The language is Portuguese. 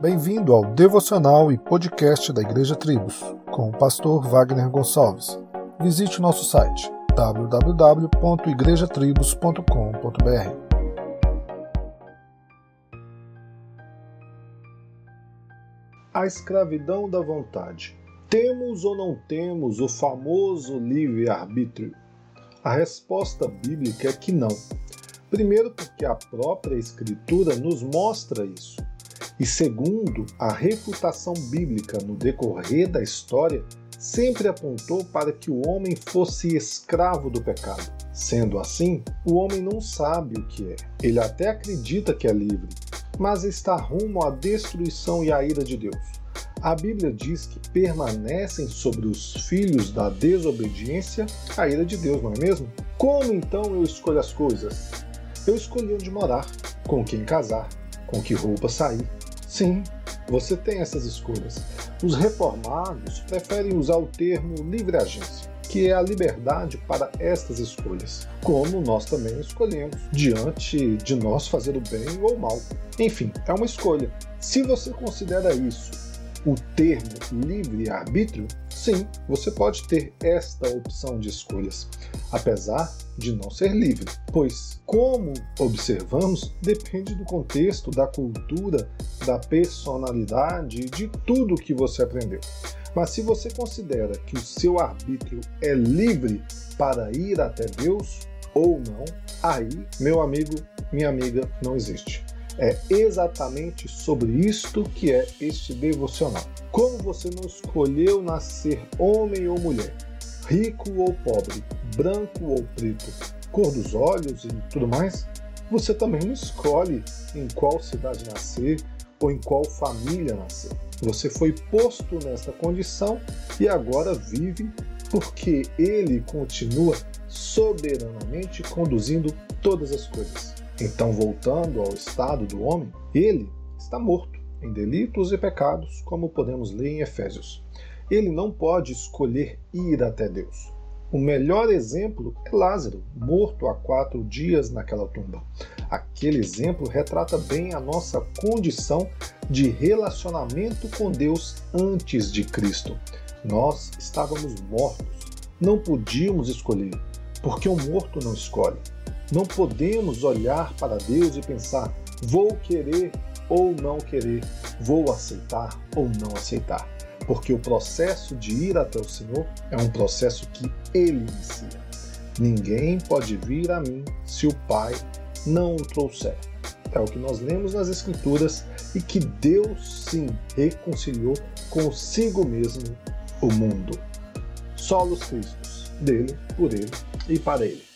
Bem-vindo ao devocional e podcast da Igreja Tribos, com o pastor Wagner Gonçalves. Visite o nosso site www.igrejatribos.com.br. A escravidão da vontade. Temos ou não temos o famoso livre-arbítrio? A resposta bíblica é que não. Primeiro, porque a própria Escritura nos mostra isso. E segundo, a refutação bíblica no decorrer da história sempre apontou para que o homem fosse escravo do pecado. Sendo assim, o homem não sabe o que é. Ele até acredita que é livre, mas está rumo à destruição e à ira de Deus. A Bíblia diz que permanecem sobre os filhos da desobediência a ira de Deus, não é mesmo? Como então eu escolho as coisas? Eu escolhi onde morar, com quem casar, com que roupa sair, Sim, você tem essas escolhas. Os reformados preferem usar o termo livre agência, que é a liberdade para estas escolhas, como nós também escolhemos, diante de nós fazer o bem ou o mal. Enfim, é uma escolha. Se você considera isso o termo livre-arbítrio, sim, você pode ter esta opção de escolhas, apesar de não ser livre, pois, como observamos, depende do contexto, da cultura, da personalidade e de tudo que você aprendeu. Mas se você considera que o seu arbítrio é livre para ir até Deus ou não, aí, meu amigo, minha amiga, não existe. É exatamente sobre isto que é este devocional. Como você não escolheu nascer homem ou mulher, rico ou pobre, branco ou preto, cor dos olhos e tudo mais, você também não escolhe em qual cidade nascer ou em qual família nascer. Você foi posto nessa condição e agora vive porque ele continua soberanamente conduzindo todas as coisas. Então, voltando ao estado do homem, ele está morto em delitos e pecados, como podemos ler em Efésios. Ele não pode escolher ir até Deus. O melhor exemplo é Lázaro, morto há quatro dias naquela tumba. Aquele exemplo retrata bem a nossa condição de relacionamento com Deus antes de Cristo. Nós estávamos mortos, não podíamos escolher, porque o morto não escolhe. Não podemos olhar para Deus e pensar, vou querer ou não querer, vou aceitar ou não aceitar. Porque o processo de ir até o Senhor é um processo que Ele inicia. Ninguém pode vir a mim se o Pai não o trouxer. É o que nós lemos nas Escrituras e que Deus sim reconciliou consigo mesmo o mundo. Solos Cristos, dele, por ele e para ele.